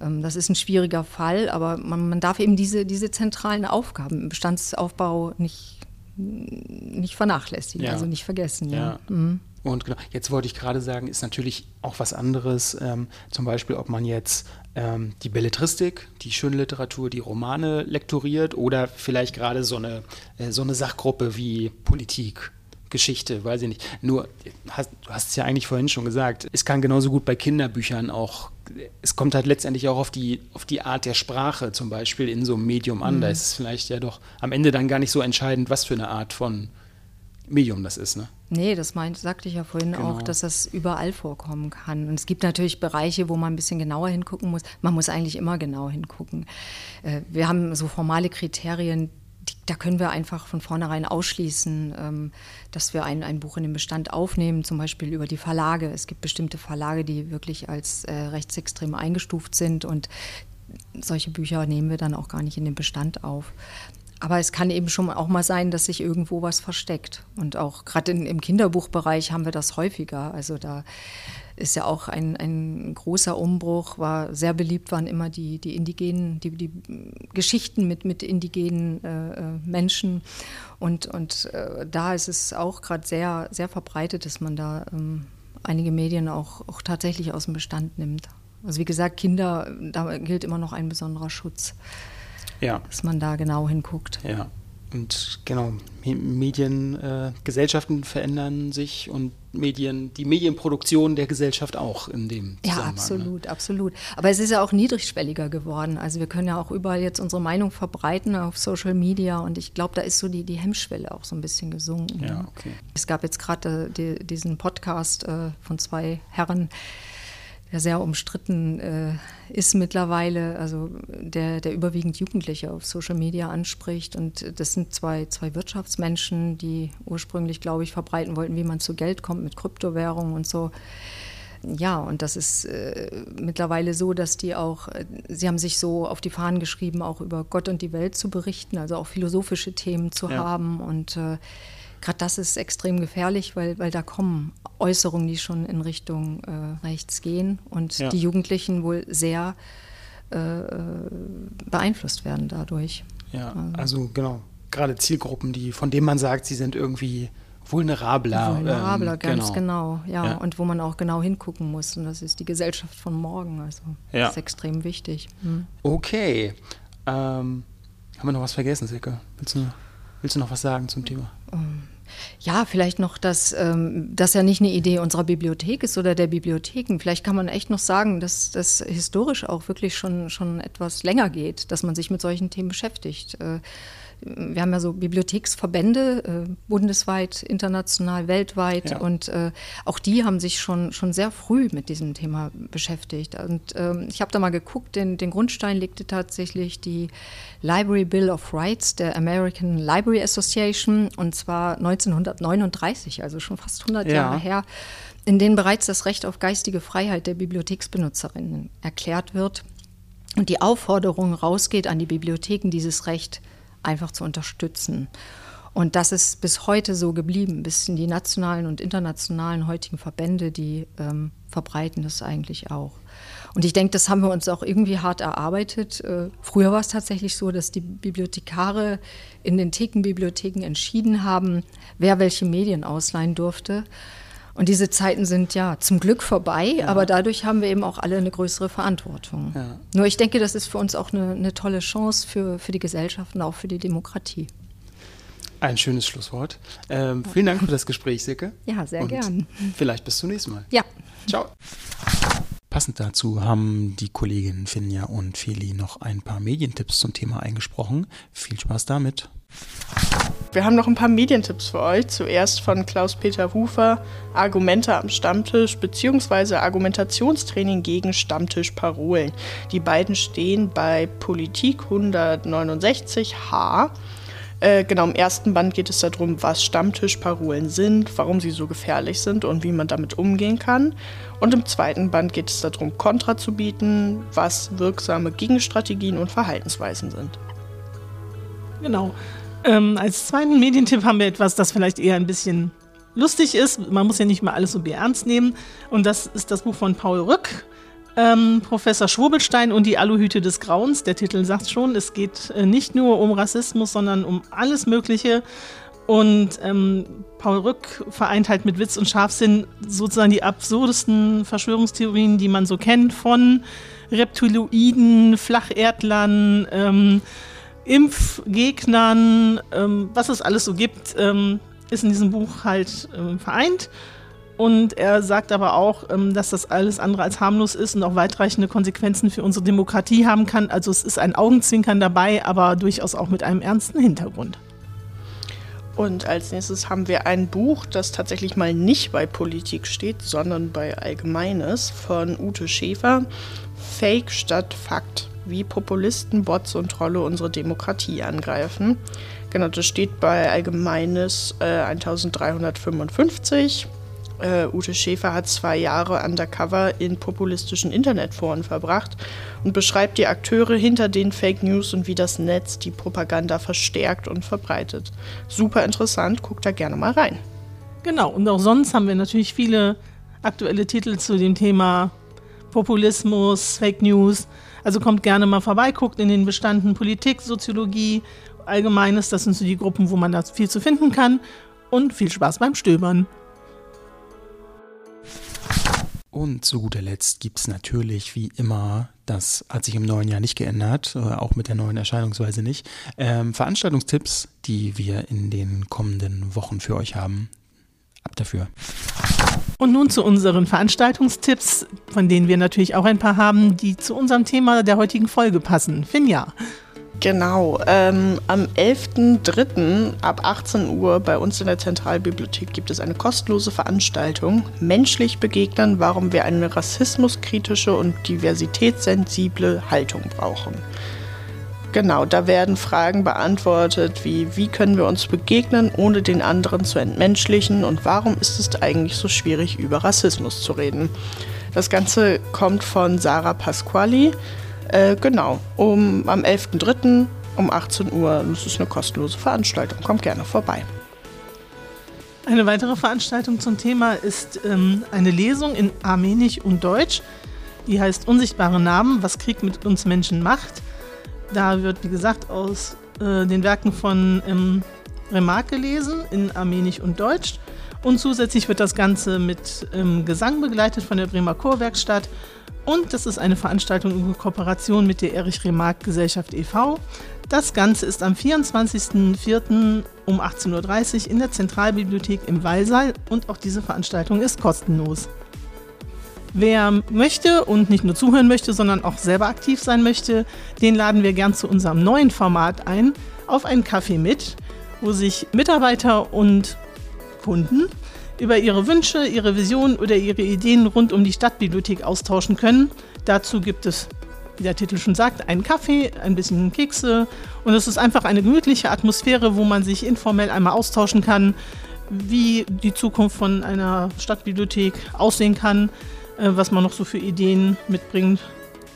Ähm, das ist ein schwieriger Fall, aber man, man darf eben diese, diese zentralen Aufgaben im Bestandsaufbau nicht, nicht vernachlässigen, also nicht vergessen. Mhm. Und genau, jetzt wollte ich gerade sagen, ist natürlich auch was anderes, ähm, zum Beispiel, ob man jetzt ähm, die Belletristik, die schöne Literatur, die Romane lektoriert oder vielleicht gerade so eine, äh, so eine Sachgruppe wie Politik. Geschichte, weiß ich nicht. Nur, hast, du hast es ja eigentlich vorhin schon gesagt, es kann genauso gut bei Kinderbüchern auch, es kommt halt letztendlich auch auf die, auf die Art der Sprache zum Beispiel in so einem Medium an. Mhm. Da ist es vielleicht ja doch am Ende dann gar nicht so entscheidend, was für eine Art von Medium das ist, ne? Nee, das meint, sagte ich ja vorhin genau. auch, dass das überall vorkommen kann. Und es gibt natürlich Bereiche, wo man ein bisschen genauer hingucken muss. Man muss eigentlich immer genau hingucken. Äh, wir haben so formale Kriterien, die, da können wir einfach von vornherein ausschließen, ähm, dass wir ein, ein Buch in den Bestand aufnehmen, zum Beispiel über die Verlage. Es gibt bestimmte Verlage, die wirklich als äh, rechtsextrem eingestuft sind und solche Bücher nehmen wir dann auch gar nicht in den Bestand auf. Aber es kann eben schon auch mal sein, dass sich irgendwo was versteckt. Und auch gerade im Kinderbuchbereich haben wir das häufiger. Also da ist ja auch ein, ein großer Umbruch, war sehr beliebt waren immer die, die indigenen, die, die Geschichten mit, mit indigenen äh, äh Menschen. Und, und äh, da ist es auch gerade sehr, sehr verbreitet, dass man da ähm, einige Medien auch, auch tatsächlich aus dem Bestand nimmt. Also wie gesagt, Kinder, da gilt immer noch ein besonderer Schutz ja. dass man da genau hinguckt. Ja. Und genau, Medien, äh, Gesellschaften verändern sich und Medien, die Medienproduktion der Gesellschaft auch in dem Ja, ne? absolut, ne? absolut. Aber es ist ja auch niedrigschwelliger geworden. Also wir können ja auch überall jetzt unsere Meinung verbreiten auf Social Media und ich glaube, da ist so die, die Hemmschwelle auch so ein bisschen gesunken. Ja, okay. Es gab jetzt gerade äh, die, diesen Podcast äh, von zwei Herren, ja sehr umstritten äh, ist mittlerweile, also der, der überwiegend Jugendliche auf Social Media anspricht. Und das sind zwei, zwei Wirtschaftsmenschen, die ursprünglich, glaube ich, verbreiten wollten, wie man zu Geld kommt mit Kryptowährungen und so. Ja, und das ist äh, mittlerweile so, dass die auch, äh, sie haben sich so auf die Fahnen geschrieben, auch über Gott und die Welt zu berichten, also auch philosophische Themen zu ja. haben. Und äh, gerade das ist extrem gefährlich, weil, weil da kommen Äußerungen, die schon in Richtung äh, rechts gehen und ja. die Jugendlichen wohl sehr äh, äh, beeinflusst werden dadurch. Ja, also, also genau, gerade Zielgruppen, die, von denen man sagt, sie sind irgendwie vulnerabler. Vulnerabler, ähm, ganz genau. genau ja. ja. Und wo man auch genau hingucken muss. Und das ist die Gesellschaft von morgen. Also ja. das ist extrem wichtig. Hm. Okay. Ähm, haben wir noch was vergessen, Silke? Willst du, willst du noch was sagen zum Thema? Um. Ja, vielleicht noch, dass ähm, das ja nicht eine Idee unserer Bibliothek ist oder der Bibliotheken. Vielleicht kann man echt noch sagen, dass das historisch auch wirklich schon, schon etwas länger geht, dass man sich mit solchen Themen beschäftigt. Äh, wir haben ja so Bibliotheksverbände, äh, bundesweit, international, weltweit. Ja. Und äh, auch die haben sich schon, schon sehr früh mit diesem Thema beschäftigt. Und ähm, ich habe da mal geguckt, den, den Grundstein legte tatsächlich die Library Bill of Rights der American Library Association, und zwar 1939, also schon fast 100 ja. Jahre her in denen bereits das Recht auf geistige Freiheit der Bibliotheksbenutzerinnen erklärt wird und die Aufforderung rausgeht an die Bibliotheken, dieses Recht einfach zu unterstützen. Und das ist bis heute so geblieben, bis in die nationalen und internationalen heutigen Verbände, die ähm, verbreiten das eigentlich auch. Und ich denke, das haben wir uns auch irgendwie hart erarbeitet. Äh, früher war es tatsächlich so, dass die Bibliothekare in den Thekenbibliotheken entschieden haben, wer welche Medien ausleihen durfte. Und diese Zeiten sind ja zum Glück vorbei, ja. aber dadurch haben wir eben auch alle eine größere Verantwortung. Ja. Nur ich denke, das ist für uns auch eine, eine tolle Chance für, für die Gesellschaft und auch für die Demokratie. Ein schönes Schlusswort. Ähm, vielen Dank für das Gespräch, Sicke. Ja, sehr und gern. Vielleicht bis zum nächsten Mal. Ja. Ciao. Passend dazu haben die Kolleginnen Finja und Feli noch ein paar Medientipps zum Thema eingesprochen. Viel Spaß damit. Wir haben noch ein paar Medientipps für euch. Zuerst von Klaus-Peter Hufer, Argumente am Stammtisch bzw. Argumentationstraining gegen Stammtischparolen. Die beiden stehen bei Politik 169h. Äh, genau, im ersten Band geht es darum, was Stammtischparolen sind, warum sie so gefährlich sind und wie man damit umgehen kann. Und im zweiten Band geht es darum, Kontra zu bieten, was wirksame Gegenstrategien und Verhaltensweisen sind. Genau. Ähm, als zweiten Medientipp haben wir etwas, das vielleicht eher ein bisschen lustig ist. Man muss ja nicht mal alles so ernst nehmen. Und das ist das Buch von Paul Rück. Ähm, Professor Schwobelstein und die Aluhüte des Grauens. Der Titel sagt schon, es geht äh, nicht nur um Rassismus, sondern um alles Mögliche. Und ähm, Paul Rück vereint halt mit Witz und Scharfsinn sozusagen die absurdesten Verschwörungstheorien, die man so kennt, von Reptiloiden, Flacherdlern, ähm, Impfgegnern, ähm, was es alles so gibt, ähm, ist in diesem Buch halt ähm, vereint. Und er sagt aber auch, ähm, dass das alles andere als harmlos ist und auch weitreichende Konsequenzen für unsere Demokratie haben kann. Also es ist ein Augenzwinkern dabei, aber durchaus auch mit einem ernsten Hintergrund. Und als nächstes haben wir ein Buch, das tatsächlich mal nicht bei Politik steht, sondern bei Allgemeines von Ute Schäfer. Fake statt Fakt wie Populisten, Bots und Trolle unsere Demokratie angreifen. Genau, das steht bei Allgemeines äh, 1355. Äh, Ute Schäfer hat zwei Jahre undercover in populistischen Internetforen verbracht und beschreibt die Akteure hinter den Fake News und wie das Netz die Propaganda verstärkt und verbreitet. Super interessant, guckt da gerne mal rein. Genau, und auch sonst haben wir natürlich viele aktuelle Titel zu dem Thema Populismus, Fake News. Also kommt gerne mal vorbei, guckt in den Bestanden Politik, Soziologie, Allgemeines. Das sind so die Gruppen, wo man da viel zu finden kann. Und viel Spaß beim Stöbern. Und zu guter Letzt gibt es natürlich wie immer, das hat sich im neuen Jahr nicht geändert, äh, auch mit der neuen Erscheinungsweise nicht, ähm, Veranstaltungstipps, die wir in den kommenden Wochen für euch haben. Ab dafür. Und nun zu unseren Veranstaltungstipps, von denen wir natürlich auch ein paar haben, die zu unserem Thema der heutigen Folge passen. Finja. Genau, ähm, am 11.03. ab 18 Uhr bei uns in der Zentralbibliothek gibt es eine kostenlose Veranstaltung Menschlich begegnen, warum wir eine rassismuskritische und diversitätssensible Haltung brauchen. Genau, da werden Fragen beantwortet wie, wie können wir uns begegnen, ohne den anderen zu entmenschlichen und warum ist es eigentlich so schwierig, über Rassismus zu reden. Das Ganze kommt von Sarah Pasquali. Äh, genau, um, am 11.03. um 18 Uhr. Das ist eine kostenlose Veranstaltung. Kommt gerne vorbei. Eine weitere Veranstaltung zum Thema ist ähm, eine Lesung in Armenisch und Deutsch. Die heißt Unsichtbare Namen, was Krieg mit uns Menschen macht. Da wird, wie gesagt, aus äh, den Werken von ähm, Remarque gelesen in Armenisch und Deutsch. Und zusätzlich wird das Ganze mit ähm, Gesang begleitet von der Bremer Chorwerkstatt und das ist eine Veranstaltung in Kooperation mit der Erich Remark Gesellschaft e.V. Das Ganze ist am 24.04. um 18.30 Uhr in der Zentralbibliothek im Wallsaal und auch diese Veranstaltung ist kostenlos. Wer möchte und nicht nur zuhören möchte, sondern auch selber aktiv sein möchte, den laden wir gern zu unserem neuen Format ein, auf einen Kaffee mit, wo sich Mitarbeiter und Kunden über ihre Wünsche, ihre Visionen oder ihre Ideen rund um die Stadtbibliothek austauschen können. Dazu gibt es, wie der Titel schon sagt, einen Kaffee, ein bisschen Kekse und es ist einfach eine gemütliche Atmosphäre, wo man sich informell einmal austauschen kann, wie die Zukunft von einer Stadtbibliothek aussehen kann, äh, was man noch so für Ideen mitbringt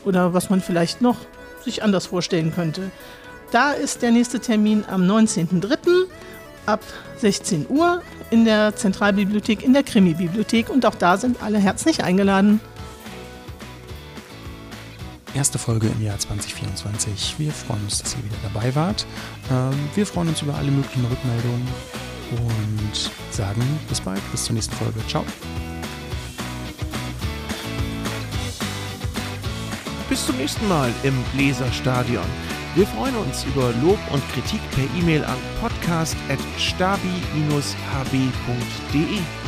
oder was man vielleicht noch sich anders vorstellen könnte. Da ist der nächste Termin am 19.03. ab 16 Uhr in der Zentralbibliothek, in der Krimi-Bibliothek und auch da sind alle herzlich eingeladen. Erste Folge im Jahr 2024. Wir freuen uns, dass ihr wieder dabei wart. Ähm, wir freuen uns über alle möglichen Rückmeldungen und sagen bis bald, bis zur nächsten Folge. Ciao. Bis zum nächsten Mal im Leserstadion. Wir freuen uns über Lob und Kritik per E-Mail an podcast.stabi-hb.de.